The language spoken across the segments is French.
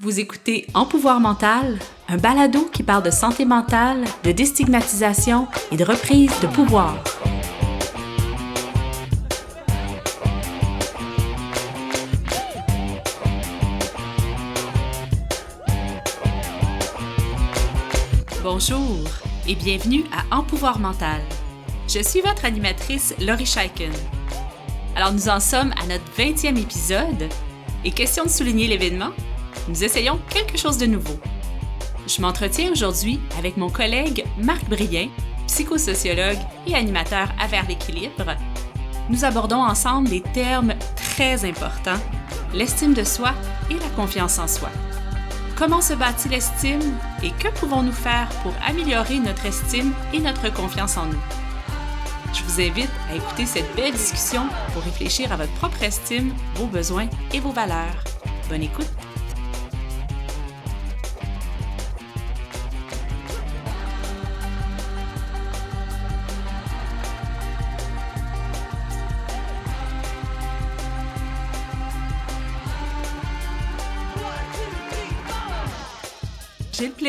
Vous écoutez En pouvoir mental, un balado qui parle de santé mentale, de déstigmatisation et de reprise de pouvoir. Bonjour et bienvenue à En pouvoir mental. Je suis votre animatrice Laurie Scheiken. Alors nous en sommes à notre 20e épisode et question de souligner l'événement, nous essayons quelque chose de nouveau. Je m'entretiens aujourd'hui avec mon collègue Marc Brien, psychosociologue et animateur à Vers l'équilibre. Nous abordons ensemble des termes très importants, l'estime de soi et la confiance en soi. Comment se bâtit l'estime et que pouvons-nous faire pour améliorer notre estime et notre confiance en nous? Je vous invite à écouter cette belle discussion pour réfléchir à votre propre estime, vos besoins et vos valeurs. Bonne écoute!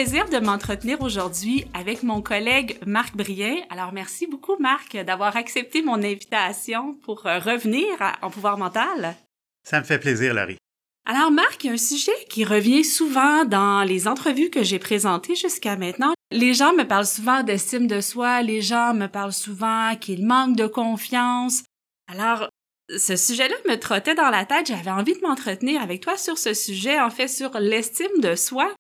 Plaisir de m'entretenir aujourd'hui avec mon collègue Marc Brien. Alors, merci beaucoup, Marc, d'avoir accepté mon invitation pour euh, revenir en pouvoir mental. Ça me fait plaisir, Laurie. Alors, Marc, il y a un sujet qui revient souvent dans les entrevues que j'ai présentées jusqu'à maintenant. Les gens me parlent souvent d'estime de soi, les gens me parlent souvent qu'ils manquent de confiance. Alors, ce sujet-là me trottait dans la tête. J'avais envie de m'entretenir avec toi sur ce sujet, en fait, sur l'estime de soi.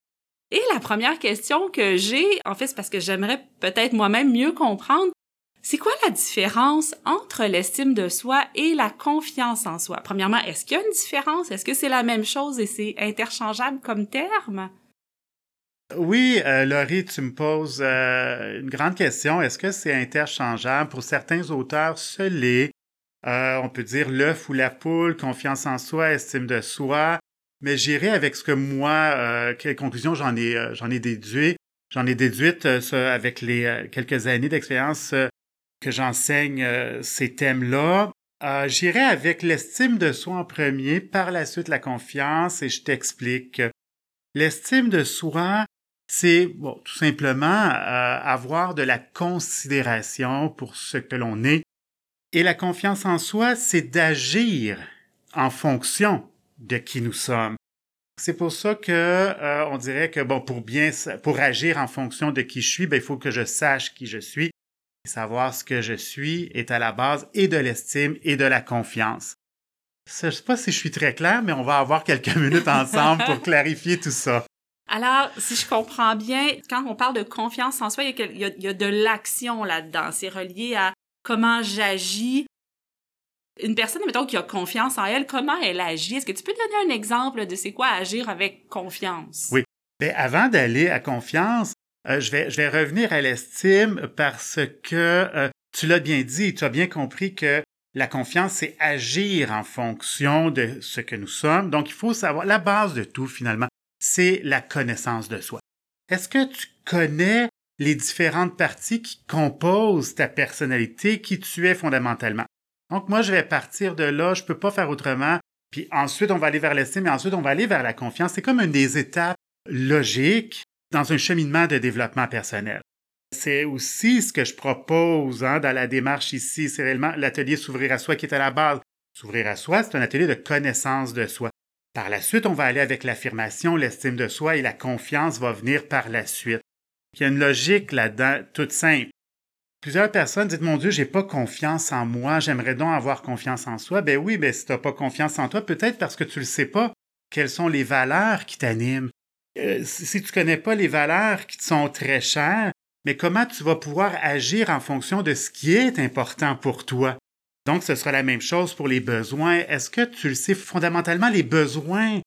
Et la première question que j'ai, en fait, c'est parce que j'aimerais peut-être moi-même mieux comprendre, c'est quoi la différence entre l'estime de soi et la confiance en soi? Premièrement, est-ce qu'il y a une différence? Est-ce que c'est la même chose et c'est interchangeable comme terme? Oui, euh, Laurie, tu me poses euh, une grande question. Est-ce que c'est interchangeable? Pour certains auteurs, ce l'est. Euh, on peut dire l'œuf ou la poule, confiance en soi, estime de soi. Mais j'irai avec ce que moi, euh, quelle conclusion j'en ai, euh, j'en ai déduit. J'en ai déduite euh, avec les quelques années d'expérience que j'enseigne ces thèmes-là. j'irai avec l'estime de soi en premier, par la suite la confiance, et je t'explique. L'estime de soi, c'est bon, tout simplement avoir de la considération pour ce que l'on est. Et la confiance en soi, c'est d'agir en fonction de qui nous sommes. C'est pour ça que euh, on dirait que bon pour bien pour agir en fonction de qui je suis, ben, il faut que je sache qui je suis. Savoir ce que je suis est à la base et de l'estime et de la confiance. Je ne sais pas si je suis très clair, mais on va avoir quelques minutes ensemble pour clarifier tout ça. Alors, si je comprends bien, quand on parle de confiance en soi, il y a de l'action là-dedans. C'est relié à comment j'agis une personne, mettons, qui a confiance en elle, comment elle agit? Est-ce que tu peux donner un exemple de c'est quoi agir avec confiance? Oui. Ben, avant d'aller à confiance, euh, je, vais, je vais revenir à l'estime parce que euh, tu l'as bien dit, tu as bien compris que la confiance, c'est agir en fonction de ce que nous sommes. Donc, il faut savoir, la base de tout, finalement, c'est la connaissance de soi. Est-ce que tu connais les différentes parties qui composent ta personnalité, qui tu es fondamentalement? Donc, moi, je vais partir de là, je peux pas faire autrement. Puis ensuite, on va aller vers l'estime et ensuite, on va aller vers la confiance. C'est comme une des étapes logiques dans un cheminement de développement personnel. C'est aussi ce que je propose hein, dans la démarche ici. C'est réellement l'atelier S'ouvrir à soi qui est à la base. S'ouvrir à soi, c'est un atelier de connaissance de soi. Par la suite, on va aller avec l'affirmation, l'estime de soi et la confiance va venir par la suite. Il y a une logique là-dedans toute simple. Plusieurs personnes disent Mon Dieu, j'ai pas confiance en moi, j'aimerais donc avoir confiance en soi. Ben oui, ben si t'as pas confiance en toi, peut-être parce que tu le sais pas. Quelles sont les valeurs qui t'animent? Euh, si tu connais pas les valeurs qui te sont très chères, mais comment tu vas pouvoir agir en fonction de ce qui est important pour toi? Donc, ce sera la même chose pour les besoins. Est-ce que tu le sais fondamentalement les besoins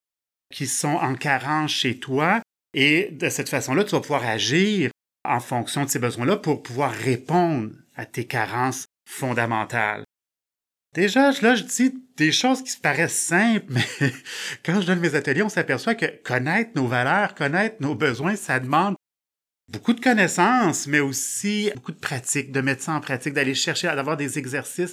qui sont en carence chez toi? Et de cette façon-là, tu vas pouvoir agir en fonction de ces besoins-là pour pouvoir répondre à tes carences fondamentales. Déjà, là, je dis des choses qui se paraissent simples, mais quand je donne mes ateliers, on s'aperçoit que connaître nos valeurs, connaître nos besoins, ça demande beaucoup de connaissances, mais aussi beaucoup de pratique, de mettre ça en pratique, d'aller chercher, d'avoir des exercices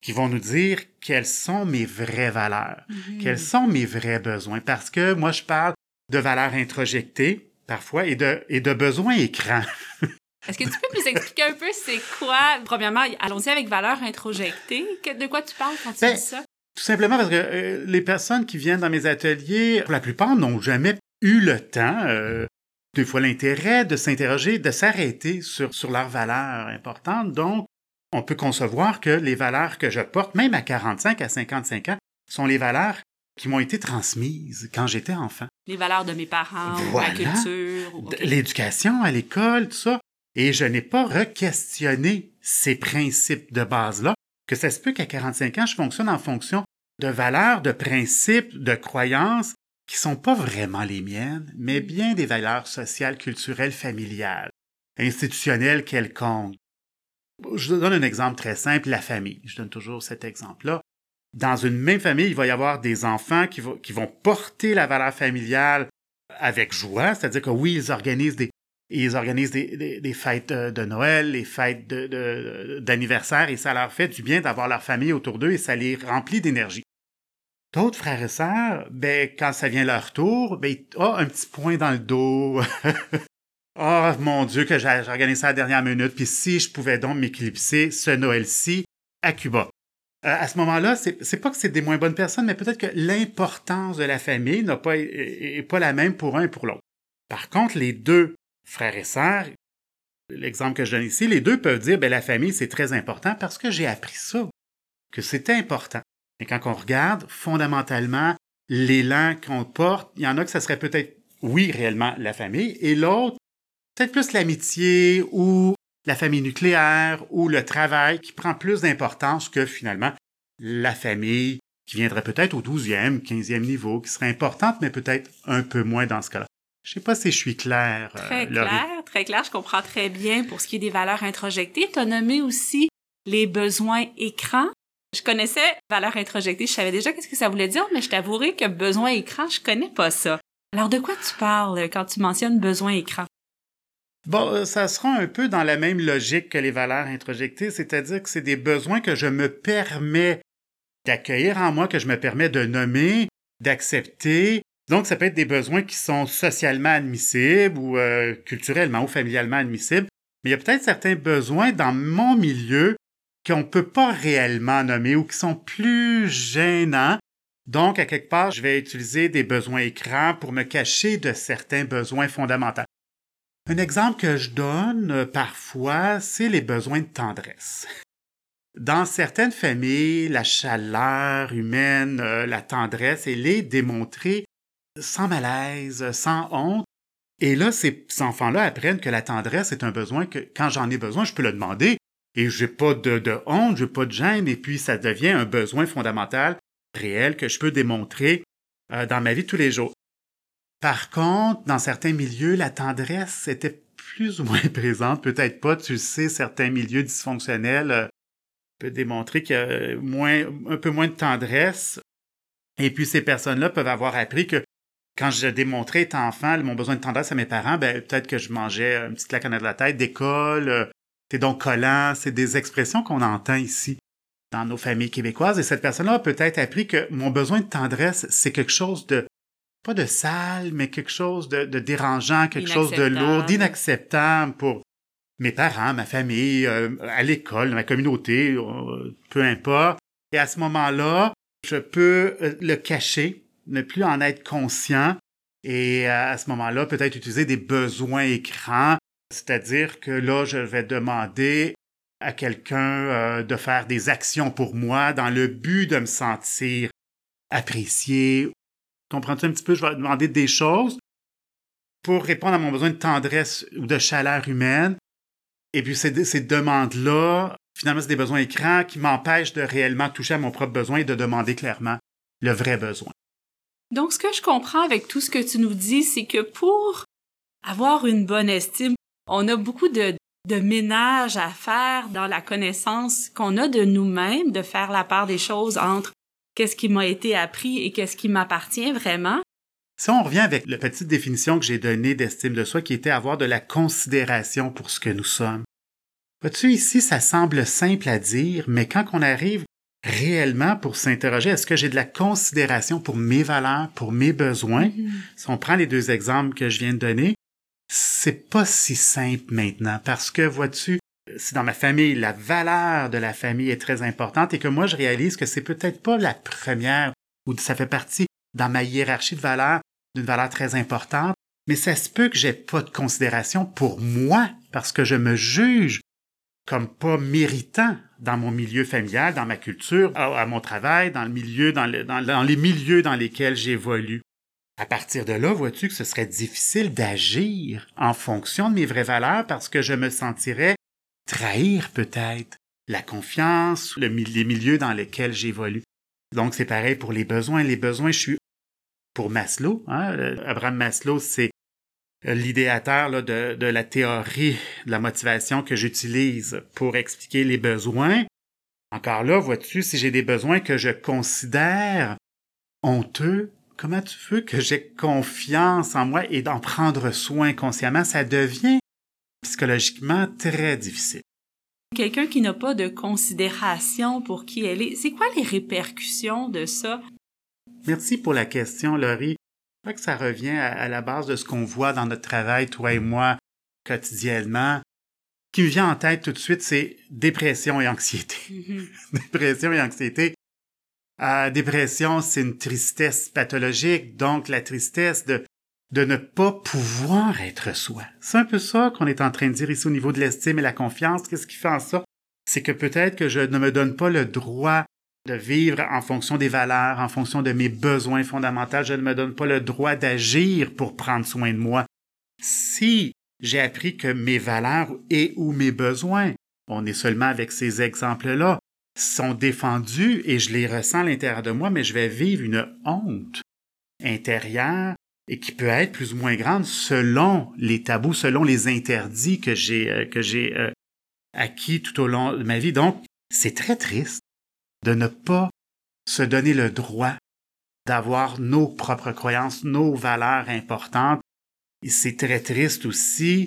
qui vont nous dire quelles sont mes vraies valeurs, mm-hmm. quels sont mes vrais besoins. Parce que moi, je parle de valeurs introjectées, parfois, et de, et de besoins écrans. Est-ce que tu peux nous expliquer un peu c'est quoi, premièrement, allons-y avec valeurs introjectées. De quoi tu parles quand tu ben, dis ça? Tout simplement parce que euh, les personnes qui viennent dans mes ateliers, pour la plupart, n'ont jamais eu le temps, euh, des fois l'intérêt de s'interroger, de s'arrêter sur, sur leurs valeurs importantes. Donc, on peut concevoir que les valeurs que je porte, même à 45, à 55 ans, sont les valeurs qui m'ont été transmises quand j'étais enfant. Les valeurs de mes parents, la culture. L'éducation à l'école, tout ça. Et je n'ai pas re-questionné ces principes de base-là, que ça se peut qu'à 45 ans, je fonctionne en fonction de valeurs, de principes, de croyances qui sont pas vraiment les miennes, mais mm. bien des valeurs sociales, culturelles, familiales, institutionnelles quelconques. Je donne un exemple très simple, la famille. Je donne toujours cet exemple-là. Dans une même famille, il va y avoir des enfants qui, vont porter la valeur familiale avec joie, c'est-à-dire que oui, ils organisent des, ils organisent des, fêtes de Noël, les fêtes d'anniversaire, et ça leur fait du bien d'avoir leur famille autour d'eux et ça les remplit d'énergie. D'autres frères et sœurs, ben, quand ça vient leur tour, ben, oh, un petit point dans le dos. oh, mon Dieu, que j'ai organisé ça à la dernière minute, puis si je pouvais donc m'éclipser ce Noël-ci à Cuba. Euh, à ce moment-là, c'est pas que c'est des moins bonnes personnes, mais peut-être que l'importance de la famille n'a pas, est, pas la même pour un et pour l'autre. Par contre, les deux frères et sœurs, l'exemple que je donne ici, les deux peuvent dire, ben, la famille, c'est très important parce que j'ai appris ça, que c'était important. Et quand on regarde, fondamentalement, l'élan qu'on porte, il y en a que ça serait peut-être, oui, réellement la famille, et l'autre, peut-être plus l'amitié ou la famille nucléaire ou le travail qui prend plus d'importance que finalement la famille qui viendrait peut-être au 12e, 15e niveau, qui serait importante, mais peut-être un peu moins dans ce cas-là. Je sais pas si je suis clair. Euh, très clair, très clair. Je comprends très bien pour ce qui est des valeurs introjectées. Tu as nommé aussi les besoins écrans. Je connaissais valeurs introjectées. Je savais déjà qu'est-ce que ça voulait dire, mais je t'avouerai que besoin écran, je connais pas ça. Alors, de quoi tu parles quand tu mentionnes besoin écran? Bon, euh, ça sera un peu dans la même logique que les valeurs introjectées, c'est-à-dire que c'est des besoins que je me permets d'accueillir en moi, que je me permets de nommer, d'accepter. Donc, ça peut être des besoins qui sont socialement admissibles ou euh, culturellement ou familialement admissibles. Mais il y a peut-être certains besoins dans mon milieu qu'on ne peut pas réellement nommer ou qui sont plus gênants. Donc, à quelque part, je vais utiliser des besoins écrans pour me cacher de certains besoins fondamentaux. Un exemple que je donne euh, parfois, c'est les besoins de tendresse. Dans certaines familles, la chaleur humaine, euh, la tendresse, elle est démontrée sans malaise, sans honte. Et là, ces enfants-là apprennent que la tendresse est un besoin que, quand j'en ai besoin, je peux le demander. Et j'ai pas de, de honte, j'ai pas de gêne, et puis ça devient un besoin fondamental, réel, que je peux démontrer euh, dans ma vie tous les jours. Par contre, dans certains milieux, la tendresse était plus ou moins présente, peut-être pas, tu sais, certains milieux dysfonctionnels euh, peuvent démontrer qu'il y a moins, un peu moins de tendresse. Et puis ces personnes-là peuvent avoir appris que quand je démontrais étant enfant mon besoin de tendresse à mes parents, ben peut-être que je mangeais une petite claque en de la tête, d'école, euh, t'es donc collant, c'est des expressions qu'on entend ici dans nos familles québécoises. Et cette personne-là a peut-être appris que mon besoin de tendresse, c'est quelque chose de pas de sale, mais quelque chose de, dérangeant, quelque chose de lourd, d'inacceptable pour mes parents, ma famille, euh, à l'école, ma communauté, euh, peu importe. Et à ce moment-là, je peux euh, le cacher, ne plus en être conscient, et à ce moment-là, peut-être utiliser des besoins écrans, c'est-à-dire que là, je vais demander à quelqu'un de faire des actions pour moi dans le but de me sentir apprécié Comprends-tu un petit peu? Je vais demander des choses pour répondre à mon besoin de tendresse ou de chaleur humaine. Et puis ces, ces demandes-là, finalement, c'est des besoins écrans qui m'empêchent de réellement toucher à mon propre besoin et de demander clairement le vrai besoin. Donc, ce que je comprends avec tout ce que tu nous dis, c'est que pour avoir une bonne estime, on a beaucoup de, de ménage à faire dans la connaissance qu'on a de nous-mêmes, de faire la part des choses entre qu'est-ce qui m'a été appris et qu'est-ce qui m'appartient vraiment. Si on revient avec la petite définition que j'ai donnée d'estime de soi qui était avoir de la considération pour ce que nous sommes. Vois-tu, ici, ça semble simple à dire, mais quand on arrive réellement pour s'interroger, est-ce que j'ai de la considération pour mes valeurs, pour mes besoins? Mhm. Si on prend les deux exemples que je viens de donner, c'est pas si simple maintenant parce que, vois-tu, si dans ma famille, la valeur de la famille est très importante et que moi, je réalise que c'est peut-être pas la première ou ça fait partie dans ma hiérarchie de valeurs d'une valeur très importante, mais ça se peut que j'ai pas de considération pour moi parce que je me juge comme pas méritant dans mon milieu familial, dans ma culture, à, mon travail, dans le milieu, dans, dans les milieux dans lesquels j'évolue. À partir de là, vois-tu que ce serait difficile d'agir en fonction de mes vraies valeurs parce que je me sentirais trahir peut-être la confiance, les milieux dans lesquels j'évolue. Donc c'est pareil pour les besoins. Les besoins, je suis pour Maslow. Hein? Abraham Maslow, c'est l'idéateur de, de la théorie de la motivation que j'utilise pour expliquer les besoins. Encore là, vois-tu, si j'ai des besoins que je considère honteux, comment tu veux que j'ai confiance en moi et d'en prendre soin consciemment, ça devient psychologiquement très difficile. Quelqu'un qui n'a pas de considération pour qui elle est, c'est quoi les répercussions de ça? Merci pour la question, Laurie. Je crois que ça revient à, la base de ce qu'on voit dans notre travail, toi et moi, quotidiennement. Ce qui me vient en tête tout de suite, c'est dépression et anxiété. Mm-hmm. dépression et anxiété. Euh, dépression, c'est une tristesse pathologique, donc la tristesse de de ne pas pouvoir être soi. C'est un peu ça qu'on est en train de dire ici au niveau de l'estime et la confiance. Qu'est-ce qui fait en ça? C'est que peut-être que je ne me donne pas le droit de vivre en fonction des valeurs, en fonction de mes besoins fondamentaux. Je ne me donne pas le droit d'agir pour prendre soin de moi. Si j'ai appris que mes valeurs et ou mes besoins, on est seulement avec ces exemples-là, sont défendus et je les ressens à l'intérieur de moi, mais je vais vivre une honte intérieure et qui peut être plus ou moins grande selon les tabous, selon les interdits que j'ai euh, que j'ai euh, acquis tout au long de ma vie. Donc, c'est très triste de ne pas se donner le droit d'avoir nos propres croyances, nos valeurs importantes. Et c'est très triste aussi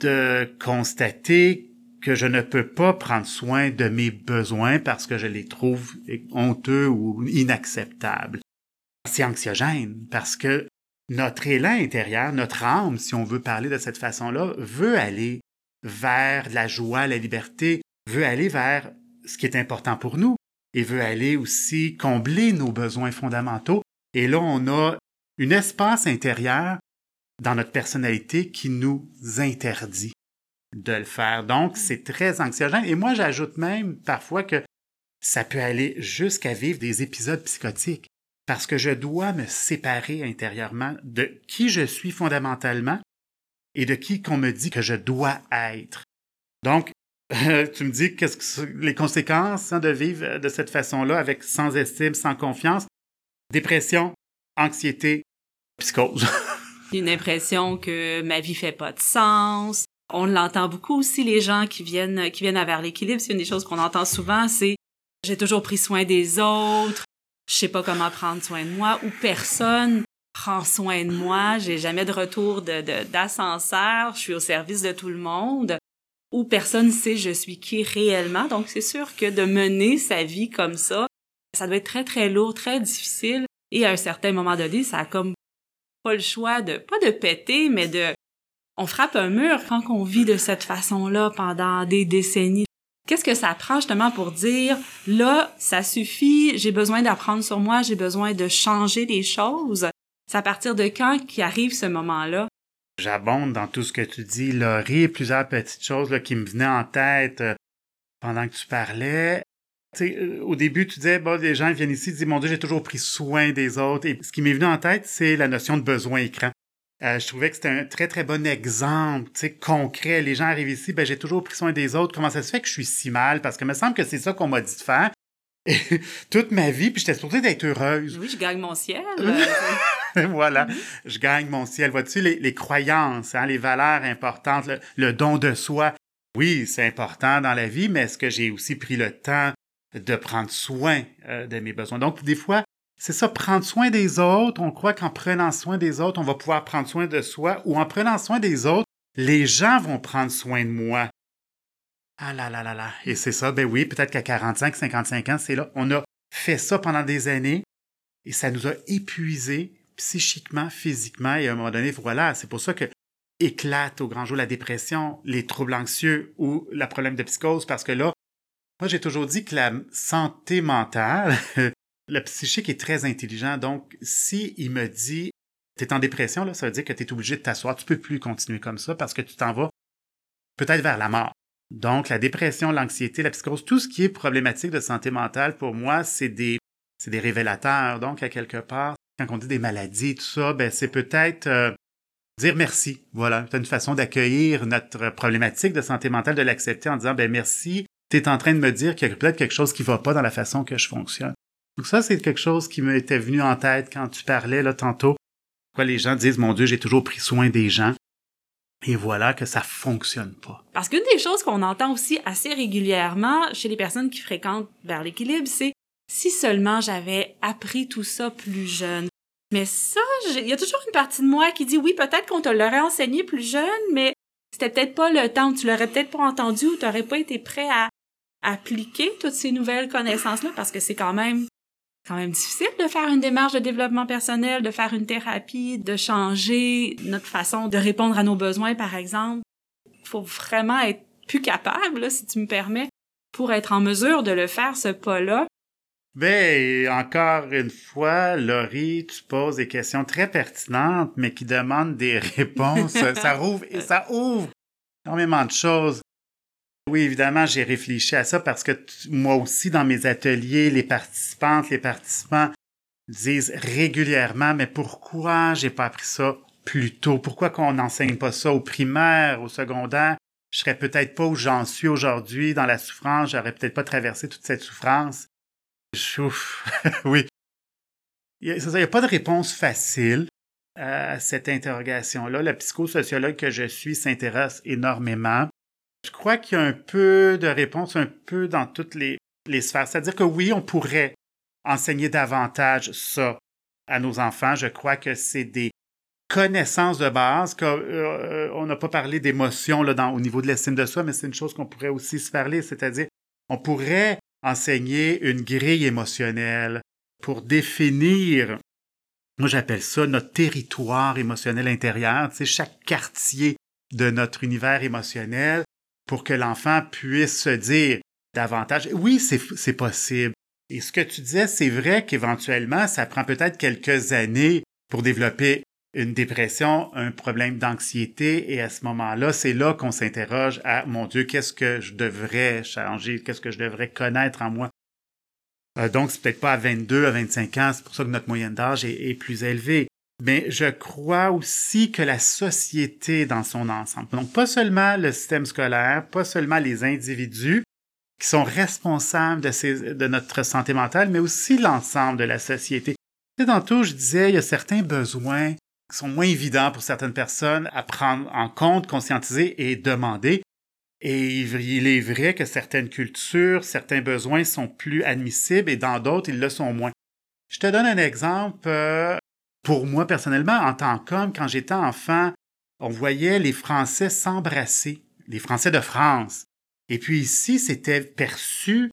de constater que je ne peux pas prendre soin de mes besoins parce que je les trouve honteux ou inacceptables. C'est anxiogène parce que notre élan intérieur, notre âme, si on veut parler de cette façon-là, veut aller vers la joie, la liberté, veut aller vers ce qui est important pour nous et veut aller aussi combler nos besoins fondamentaux. Et là, on a un espace intérieur dans notre personnalité qui nous interdit de le faire. Donc, c'est très anxiogène. Et moi, j'ajoute même parfois que ça peut aller jusqu'à vivre des épisodes psychotiques parce que je dois me séparer intérieurement de qui je suis fondamentalement et de qui qu'on me dit que je dois être. Donc, tu me dis qu'est-ce que les conséquences hein, de vivre de cette façon-là, avec sans estime, sans confiance, dépression, anxiété, psychose. Une impression que ma vie fait pas de sens. On l'entend beaucoup aussi les gens qui viennent qui viennent vers l'équilibre. C'est une des choses qu'on entend souvent, c'est j'ai toujours pris soin des autres, je sais pas comment prendre soin de moi ou personne prend soin de moi, j'ai jamais de retour d'ascenseur, je suis au service de tout le monde ou personne sait je suis qui réellement. Donc c'est sûr que de mener sa vie comme ça, ça doit être très très lourd, très difficile et à un certain moment donné, ça a comme pas le choix de pas de péter mais de on frappe un mur quand on vit de cette façon-là pendant des décennies. Qu'est-ce que ça prend justement pour dire là, ça suffit, j'ai besoin d'apprendre sur moi, j'ai besoin de changer les choses? C'est à partir de quand qui arrive ce moment-là? J'abonde dans tout ce que tu dis, Laurie, plusieurs petites choses là, qui me venaient en tête euh, pendant que tu parlais. Euh, au début, tu disais, bon, les gens viennent ici, ils disent, mon Dieu, j'ai toujours pris soin des autres. Et ce qui m'est venu en tête, c'est la notion de besoin écran. Euh, je trouvais que c'était un très, très bon exemple, tu sais, concret. Les gens arrivent ici, ben, j'ai toujours pris soin des autres. Comment ça se fait que je suis si mal? Parce que me semble que c'est ça qu'on m'a dit de faire. Et, toute ma vie, puis j'étais supposée d'être heureuse. Oui, je gagne mon ciel. voilà, je gagne mon ciel. Vois-tu, les, les croyances, hein, les valeurs importantes, le, don de soi? Oui, c'est important dans la vie, mais est-ce que j'ai aussi pris le temps de prendre soin euh, de mes besoins? Donc, des fois, c'est ça, prendre soin des autres. On croit qu'en prenant soin des autres, on va pouvoir prendre soin de soi, ou en prenant soin des autres, les gens vont prendre soin de moi. Ah là là là là. Et c'est ça, ben oui, peut-être qu'à 45, 55 ans, c'est là. On a fait ça pendant des années et ça nous a épuisés psychiquement, physiquement. Et à un moment donné, voilà, c'est pour ça que éclate au grand jour la dépression, les troubles anxieux ou le problème de psychose, parce que là, moi, j'ai toujours dit que la santé mentale, le psychique est très intelligent. Donc, si il me dit, tu es en dépression, là, ça veut dire que tu es obligé de t'asseoir. Tu peux plus continuer comme ça parce que tu t'en vas peut-être vers la mort. Donc, la dépression, l'anxiété, la psychose, tout ce qui est problématique de santé mentale, pour moi, c'est des, c'est des révélateurs. Donc, à quelque part, quand on dit des maladies, tout ça, ben, c'est peut-être euh, dire merci. Voilà. C'est une façon d'accueillir notre problématique de santé mentale, de l'accepter en disant, ben, merci. Tu es en train de me dire qu'il y a peut-être quelque chose qui va pas dans la façon que je fonctionne. Donc ça, c'est quelque chose qui m'était venu en tête quand tu parlais, là, tantôt. Quoi, les gens disent, mon Dieu, j'ai toujours pris soin des gens. Et voilà que ça fonctionne pas. Parce qu'une des choses qu'on entend aussi assez régulièrement chez les personnes qui fréquentent vers l'équilibre, c'est si seulement j'avais appris tout ça plus jeune. Mais ça, il y a toujours une partie de moi qui dit oui, peut-être qu'on te l'aurait enseigné plus jeune, mais c'était peut-être pas le temps, tu l'aurais peut-être pas entendu ou tu n'aurais pas été prêt à appliquer toutes ces nouvelles connaissances-là parce que c'est quand même quand même difficile de faire une démarche de développement personnel, de faire une thérapie, de changer notre façon de répondre à nos besoins, par exemple. Il faut vraiment être plus capable, si tu me permets, pour être en mesure de le faire, ce pas-là. Ben, encore une fois, Laurie, tu poses des questions très pertinentes, mais qui demandent des réponses. ça ouvre, ça ouvre énormément de choses. Oui, évidemment, j'ai réfléchi à ça parce que moi aussi, dans mes ateliers, les participantes, les participants disent régulièrement, mais pourquoi j'ai pas appris ça plus tôt? Pourquoi qu'on n'enseigne pas ça au primaire, au secondaire? Je serais peut-être pas où j'en suis aujourd'hui dans la souffrance, j'aurais peut-être pas traversé toute cette souffrance. Chouf, oui. Il n'y a, a, pas de réponse facile à cette interrogation-là. Le psychosociologue que je suis s'intéresse énormément je crois qu'il y a un peu de réponse un peu dans toutes les, sphères. C'est-à-dire que oui, on pourrait enseigner davantage ça à nos enfants. Je crois que c'est des connaissances de base. qu'on euh, on n'a pas parlé d'émotions au niveau de l'estime de soi, mais c'est une chose qu'on pourrait aussi se parler. C'est-à-dire, on pourrait enseigner une grille émotionnelle pour définir, moi j'appelle ça notre territoire émotionnel intérieur, c'est chaque quartier de notre univers émotionnel pour que l'enfant puisse se dire davantage, oui, c'est possible. Et ce que tu disais, c'est vrai qu'éventuellement, ça prend peut-être quelques années pour développer une dépression, un problème d'anxiété, et à ce moment-là, c'est là, qu'on s'interroge à, mon Dieu, qu'est-ce que je devrais changer, qu'est-ce que je devrais connaître en moi? Euh, donc, c'est peut-être pas à 22, à 25 ans, c'est pour ça que notre moyenne d'âge est, plus élevée mais je crois aussi que la société dans son ensemble, donc pas seulement le système scolaire, pas seulement les individus qui sont responsables de, notre santé mentale, mais aussi l'ensemble de la société. Et tantôt, je disais, il y a certains besoins qui sont moins évidents pour certaines personnes à prendre en compte, conscientiser et demander. Et il est vrai que certaines cultures, certains besoins sont plus admissibles et dans d'autres, ils le sont moins. Je te donne un exemple. Euh, pour moi, personnellement, en tant qu'homme, quand j'étais enfant, on voyait les Français s'embrasser, les Français de France. Et puis ici, c'était perçu.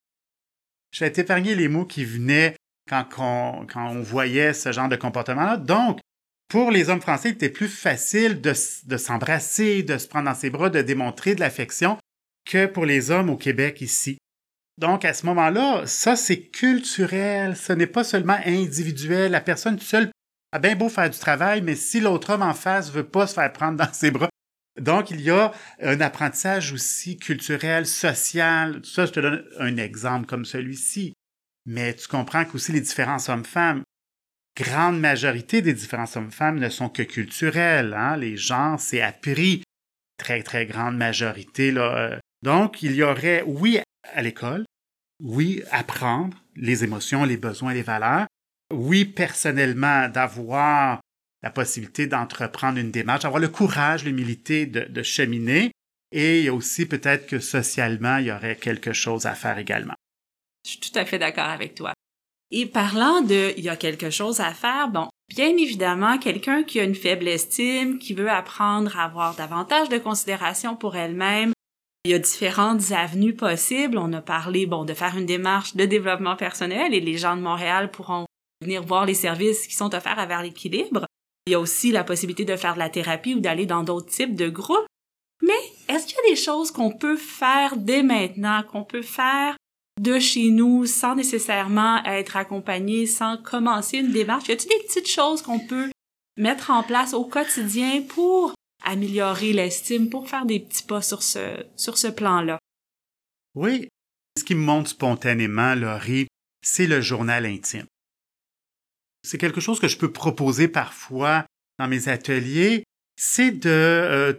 Je vais t'épargner les mots qui venaient quand on, quand on voyait ce genre de comportement-là. Donc, pour les hommes français, il était plus facile de, de s'embrasser, de se prendre dans ses bras, de démontrer de l'affection que pour les hommes au Québec ici. Donc, à ce moment-là, ça, c'est culturel. Ce n'est pas seulement individuel. La personne seule a bien beau faire du travail, mais si l'autre homme en face veut pas se faire prendre dans ses bras. Donc, il y a un apprentissage aussi culturel, social. Ça, je te donne un exemple comme celui-ci. Mais tu comprends qu'aussi les différences hommes-femmes, grande majorité des différences hommes-femmes ne sont que culturelles. Hein? Les gens, c'est appris. Très, très grande majorité. Là. Euh. Donc, il y aurait, oui, à l'école, oui, apprendre les émotions, les besoins, les valeurs, oui, personnellement, d'avoir la possibilité d'entreprendre une démarche, avoir le courage, l'humilité de, cheminer. Et il y a aussi peut-être que socialement, il y aurait quelque chose à faire également. Je suis tout à fait d'accord avec toi. Et parlant de il y a quelque chose à faire, bon, bien évidemment, quelqu'un qui a une faible estime, qui veut apprendre à avoir davantage de considération pour elle-même, Il y a différentes avenues possibles. On a parlé, bon, de faire une démarche de développement personnel et les gens de Montréal pourront venir voir les services qui sont offerts à vers l'équilibre. Il y a aussi la possibilité de faire de la thérapie ou d'aller dans d'autres types de groupes. Mais est-ce qu'il y a des choses qu'on peut faire dès maintenant, qu'on peut faire de chez nous sans nécessairement être accompagné, sans commencer une démarche? Y a-t-il des petites choses qu'on peut mettre en place au quotidien pour améliorer l'estime, pour faire des petits pas sur ce, sur ce plan-là? Oui. Ce qui me monte spontanément, Laurie, c'est le journal intime. C'est quelque chose que je peux proposer parfois dans mes ateliers, c'est de euh,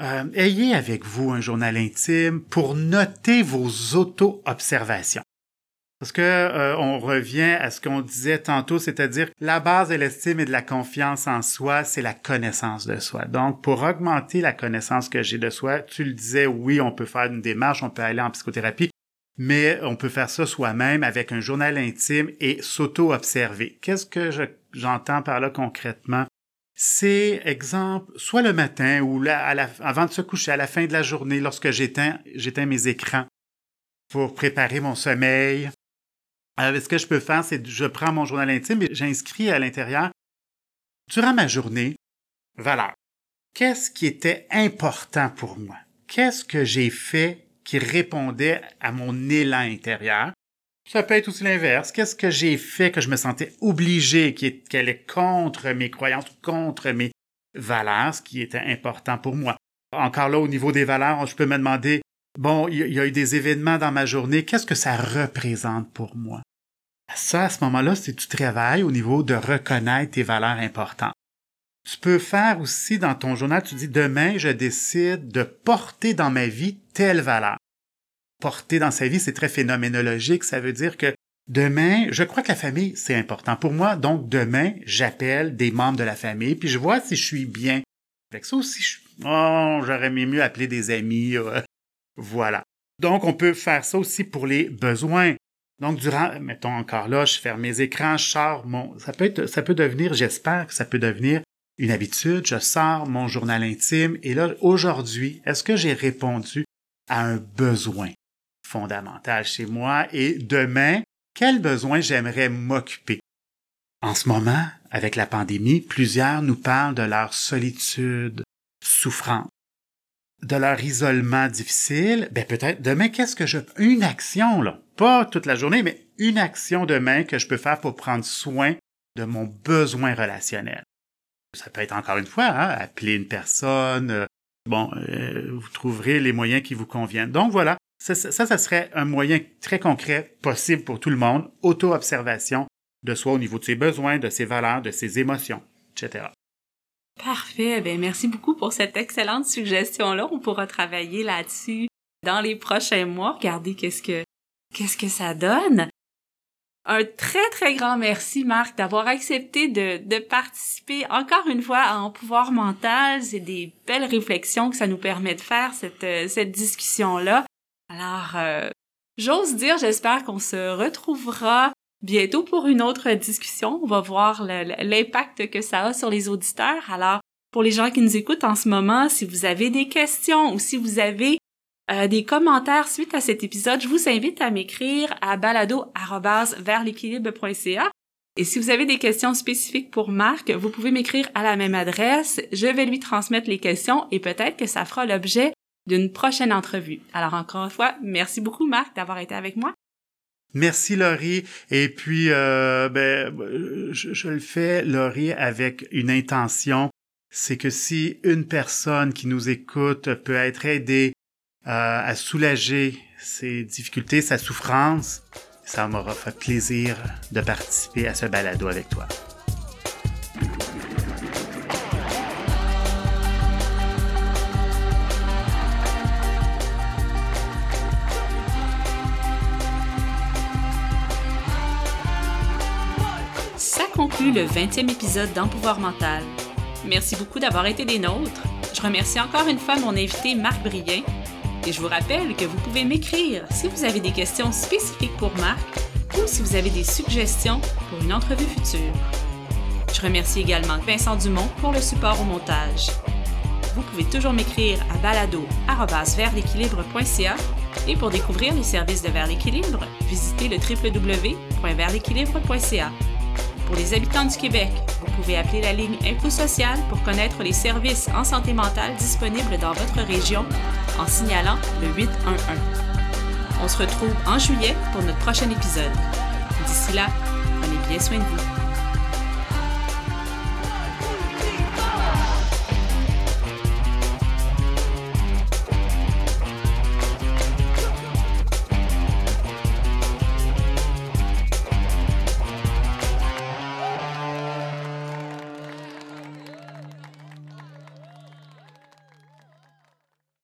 euh, ayez avec vous un journal intime pour noter vos auto-observations. Parce que euh, on revient à ce qu'on disait tantôt, c'est-à-dire la base de l'estime et de la confiance en soi, c'est la connaissance de soi. Donc, pour augmenter la connaissance que j'ai de soi, tu le disais, oui, on peut faire une démarche, on peut aller en psychothérapie, mais on peut faire ça soi-même avec un journal intime et s'auto-observer. Qu'est-ce que j'entends par là concrètement? c'est, exemple, soit le matin ou avant de se coucher, à la fin de la journée, lorsque j'éteins, mes écrans pour préparer mon sommeil. Alors, ce que je peux faire, c'est je prends mon journal intime et j'inscris à l'intérieur, durant ma journée, valeur. Qu'est-ce qui était important pour moi? Qu'est-ce que j'ai fait qui répondait à mon élan intérieur? Ça peut être aussi l'inverse. Qu'est-ce que j'ai fait que je me sentais obligé, qu'elle est contre mes croyances, contre mes valeurs, ce qui était important pour moi? Encore là, au niveau des valeurs, je peux me demander, bon, il y, a eu des événements dans ma journée, qu'est-ce que ça représente pour moi? Ça, à ce moment-là, c'est du travail au niveau de reconnaître tes valeurs importantes. Tu peux faire aussi dans ton journal, tu dis, demain, je décide de porter dans ma vie telle valeur porter dans sa vie, c'est très phénoménologique. Ça veut dire que demain, je crois que la famille, c'est important pour moi. Donc, demain, j'appelle des membres de la famille, puis je vois si je suis bien. Avec ça aussi, je... oh, j'aurais mieux appeler des amis. Euh, voilà. Donc, on peut faire ça aussi pour les besoins. Donc, durant, mettons encore là, je ferme mes écrans, je sors mon, ça peut être, ça peut devenir, j'espère que ça peut devenir une habitude. Je sors mon journal intime et là, aujourd'hui, est-ce que j'ai répondu à un besoin? fondamentale chez moi? Et demain, quel besoin j'aimerais m'occuper? En ce moment, avec la pandémie, plusieurs nous parlent de leur solitude, souffrance, de leur isolement difficile. Ben peut-être demain, qu'est-ce que je... Une action, là? Pas toute la journée, mais une action demain que je peux faire pour prendre soin de mon besoin relationnel. Ça peut être encore une fois, hein, appeler une personne. Euh, bon, euh, vous trouverez les moyens qui vous conviennent. Donc voilà, ça, ça, serait un moyen très concret possible pour tout le monde, auto-observation de soi au niveau de ses besoins, de ses valeurs, de ses émotions, etc. Parfait. Ben, merci beaucoup pour cette excellente suggestion-là. On pourra travailler là-dessus dans les prochains mois, regarder qu'est-ce que, qu'est-ce que ça donne. Un très, très grand merci, Marc, d'avoir accepté de, participer encore une fois à En pouvoir mental. C'est des belles réflexions que ça nous permet de faire, cette, cette discussion-là. Alors, euh, j'ose dire, j'espère qu'on se retrouvera bientôt pour une autre discussion. On va voir l'impact que ça a sur les auditeurs. Alors, pour les gens qui nous écoutent en ce moment, si vous avez des questions ou si vous avez euh, des commentaires suite à cet épisode, je vous invite à m'écrire à balado Et si vous avez des questions spécifiques pour Marc, vous pouvez m'écrire à la même adresse. Je vais lui transmettre les questions et peut-être que ça fera l'objet d'une prochaine entrevue. Alors encore une fois, merci beaucoup Marc d'avoir été avec moi. Merci Laurie. Et puis, euh, ben, je, le fais, Laurie, avec une intention. C'est que si une personne qui nous écoute peut être aidée à soulager ses difficultés, sa souffrance, ça m'aura fait plaisir de participer à ce balado avec toi. conclut le 20e épisode d'Empouvoir mental. Merci beaucoup d'avoir été des nôtres. Je remercie encore une fois mon invité Marc Brien et je vous rappelle que vous pouvez m'écrire si vous avez des questions spécifiques pour Marc ou si vous avez des suggestions pour une entrevue future. Je remercie également Vincent Dumont pour le support au montage. vous pouvez toujours m'écrire à balado@versl'équilibre.ca et pour découvrir les services de Vers l'équilibre, visitez le www.versl'équilibre.ca. Pour les habitants du Québec, vous pouvez appeler la ligne Info Social pour connaître les services en santé mentale disponibles dans votre région en signalant le 811. On se retrouve en juillet pour notre prochain épisode. D'ici là, prenez bien soin de vous.